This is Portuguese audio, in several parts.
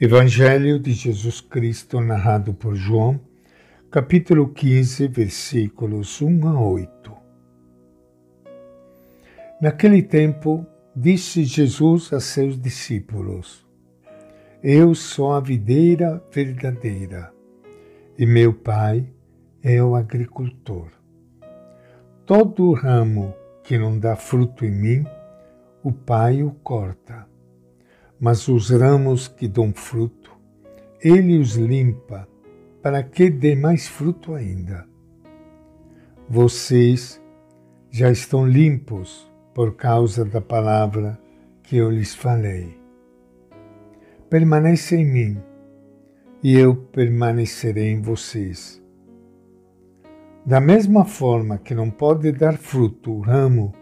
Evangelho de Jesus Cristo narrado por João, capítulo 15, versículos 1 a 8. Naquele tempo, disse Jesus a seus discípulos: Eu sou a videira verdadeira, e meu Pai é o agricultor. Todo ramo que não dá fruto em mim, o Pai o corta mas os ramos que dão fruto, ele os limpa, para que dê mais fruto ainda. Vocês já estão limpos por causa da palavra que eu lhes falei. Permaneça em mim, e eu permanecerei em vocês. Da mesma forma que não pode dar fruto o ramo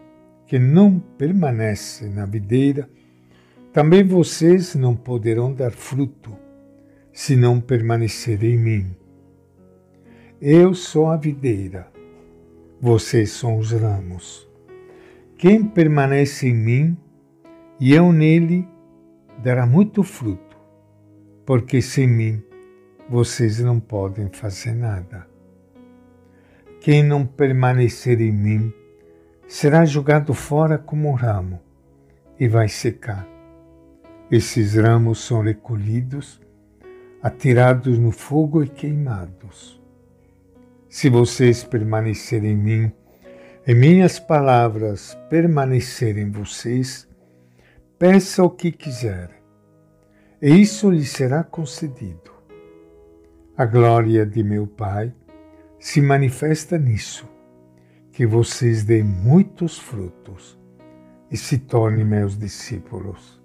que não permanece na videira, também vocês não poderão dar fruto se não permanecerem em mim. Eu sou a videira, vocês são os ramos. Quem permanece em mim e eu nele dará muito fruto, porque sem mim vocês não podem fazer nada. Quem não permanecer em mim será jogado fora como um ramo e vai secar. Esses ramos são recolhidos, atirados no fogo e queimados. Se vocês permanecerem em mim, e minhas palavras permanecerem em vocês, peça o que quiser, e isso lhe será concedido. A glória de meu Pai se manifesta nisso, que vocês deem muitos frutos e se tornem meus discípulos.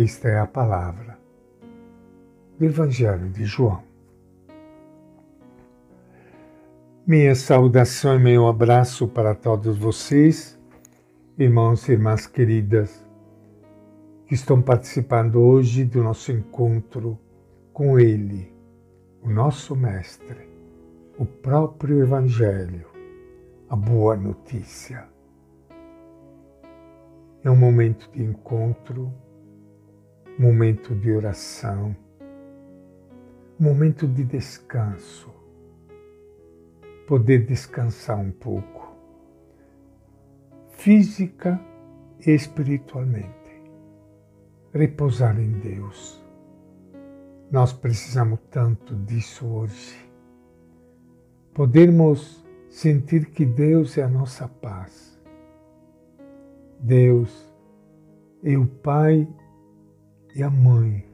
Esta é a palavra do Evangelho de João. Minha saudação e meu abraço para todos vocês, irmãos e irmãs queridas, que estão participando hoje do nosso encontro com Ele, o nosso Mestre, o próprio Evangelho, a boa notícia. É um momento de encontro momento de oração, momento de descanso, poder descansar um pouco, física e espiritualmente, repousar em Deus. Nós precisamos tanto disso hoje. Podermos sentir que Deus é a nossa paz. Deus é o Pai e a mãe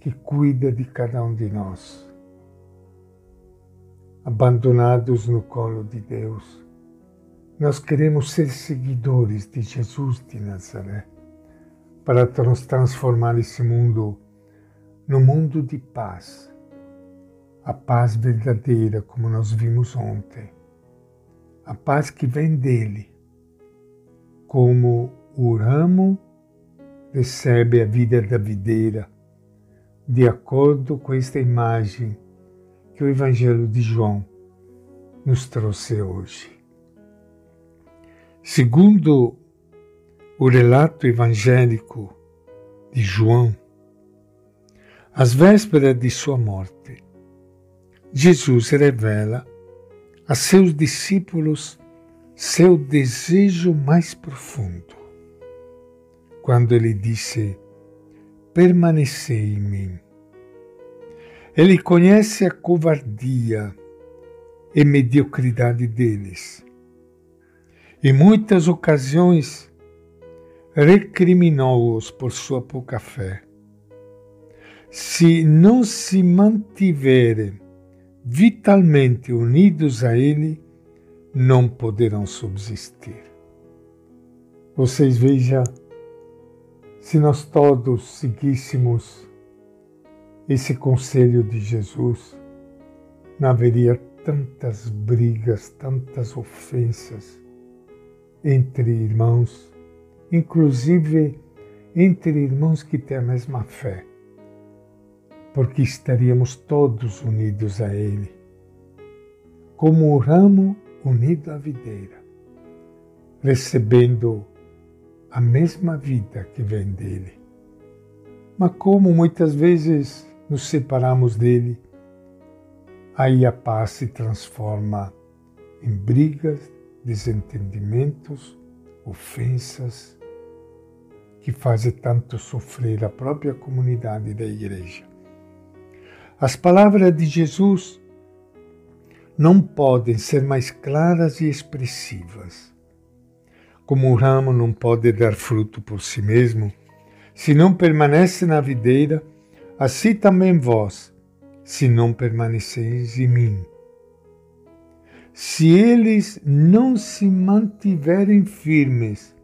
que cuida de cada um de nós. Abandonados no colo de Deus, nós queremos ser seguidores de Jesus de Nazaré para nos transformar esse mundo no mundo de paz, a paz verdadeira, como nós vimos ontem, a paz que vem dele, como o ramo recebe a vida da videira, de acordo com esta imagem que o Evangelho de João nos trouxe hoje. Segundo o relato evangélico de João, às vésperas de sua morte, Jesus revela a seus discípulos seu desejo mais profundo quando ele disse: Permanecei em mim. Ele conhece a covardia e mediocridade deles. Em muitas ocasiões, recriminou-os por sua pouca fé. Se não se mantiverem vitalmente unidos a Ele, não poderão subsistir. Vocês vejam se nós todos seguíssemos esse conselho de Jesus, não haveria tantas brigas, tantas ofensas entre irmãos, inclusive entre irmãos que têm a mesma fé, porque estaríamos todos unidos a Ele, como o ramo unido à videira, recebendo a mesma vida que vem dele, Mas como muitas vezes nos separamos dele, aí a paz se transforma em brigas, desentendimentos, ofensas, que fazem tanto sofrer a própria comunidade da igreja. As palavras de Jesus não podem ser mais claras e expressivas. Como o ramo não pode dar fruto por si mesmo, se não permanece na videira, assim também vós, se não permaneceis em mim. Se eles não se mantiverem firmes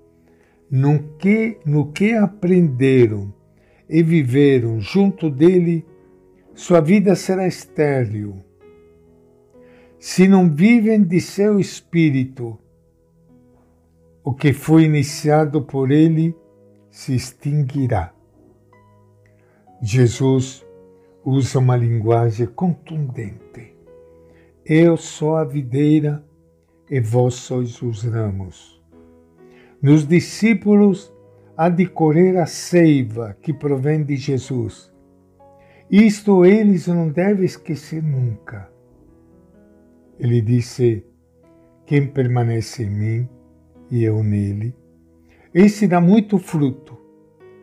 no que, no que aprenderam e viveram junto dele, sua vida será estéril. Se não vivem de seu espírito, o que foi iniciado por ele se extinguirá. Jesus usa uma linguagem contundente. Eu sou a videira e vós sois os ramos. Nos discípulos há de correr a seiva que provém de Jesus. Isto eles não devem esquecer nunca. Ele disse: Quem permanece em mim e eu nele, esse dá muito fruto,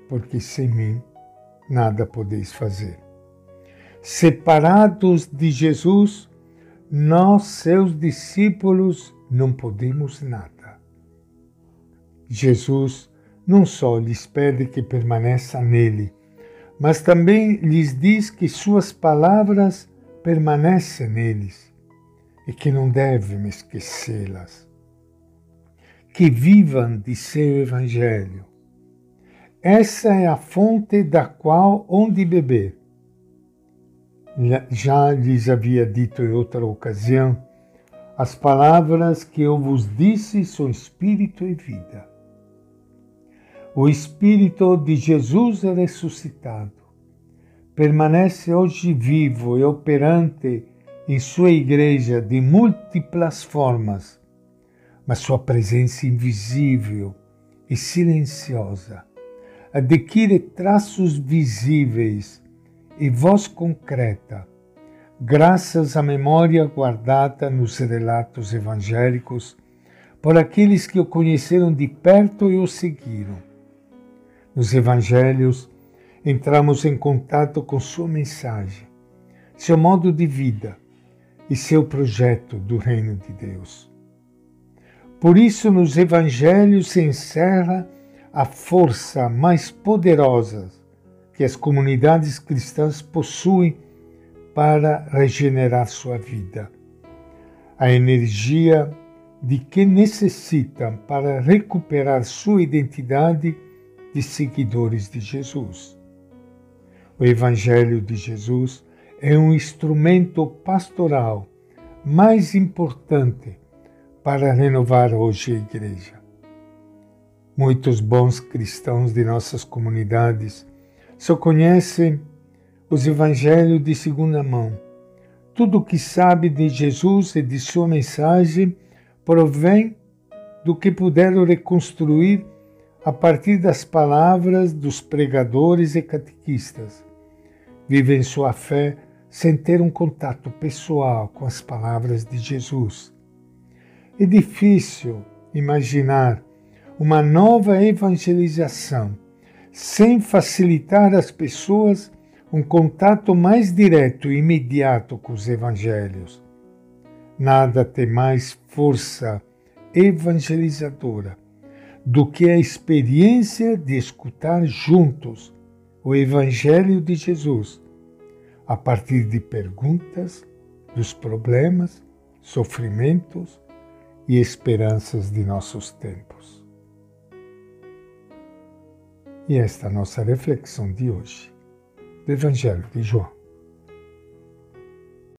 porque sem mim nada podeis fazer. Separados de Jesus, nós, seus discípulos, não podemos nada. Jesus não só lhes pede que permaneça nele, mas também lhes diz que suas palavras permanecem neles e que não devem esquecê-las que vivam de seu Evangelho. Essa é a fonte da qual onde beber. Já lhes havia dito em outra ocasião, as palavras que eu vos disse são espírito e vida. O Espírito de Jesus é ressuscitado permanece hoje vivo e operante em sua igreja de múltiplas formas mas sua presença invisível e silenciosa adquire traços visíveis e voz concreta, graças à memória guardada nos relatos evangélicos por aqueles que o conheceram de perto e o seguiram. Nos evangelhos, entramos em contato com sua mensagem, seu modo de vida e seu projeto do reino de Deus. Por isso, nos evangelhos se encerra a força mais poderosa que as comunidades cristãs possuem para regenerar sua vida. A energia de que necessitam para recuperar sua identidade de seguidores de Jesus. O Evangelho de Jesus é um instrumento pastoral mais importante para renovar hoje a Igreja. Muitos bons cristãos de nossas comunidades só conhecem os evangelhos de segunda mão. Tudo o que sabe de Jesus e de sua mensagem provém do que puderam reconstruir a partir das palavras dos pregadores e catequistas. Vivem sua fé sem ter um contato pessoal com as palavras de Jesus é difícil imaginar uma nova evangelização sem facilitar às pessoas um contato mais direto e imediato com os evangelhos. Nada tem mais força evangelizadora do que a experiência de escutar juntos o Evangelho de Jesus, a partir de perguntas, dos problemas, sofrimentos e esperanças de nossos tempos. E esta é a nossa reflexão de hoje, do Evangelho de João.